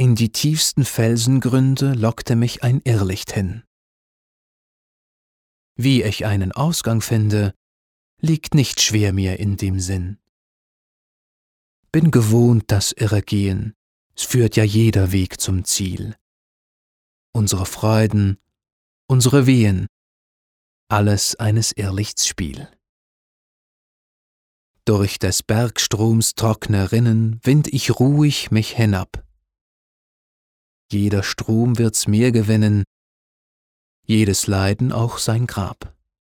In die tiefsten Felsengründe lockte mich ein Irrlicht hin. Wie ich einen Ausgang finde, liegt nicht schwer mir in dem Sinn. Bin gewohnt das Irregehen, es führt ja jeder Weg zum Ziel. Unsere Freuden, unsere Wehen, alles eines Irrlichts Spiel. Durch des Bergstroms trockne Rinnen wind ich ruhig mich hinab. Jeder Strom wird's mir gewinnen, jedes Leiden auch sein Grab.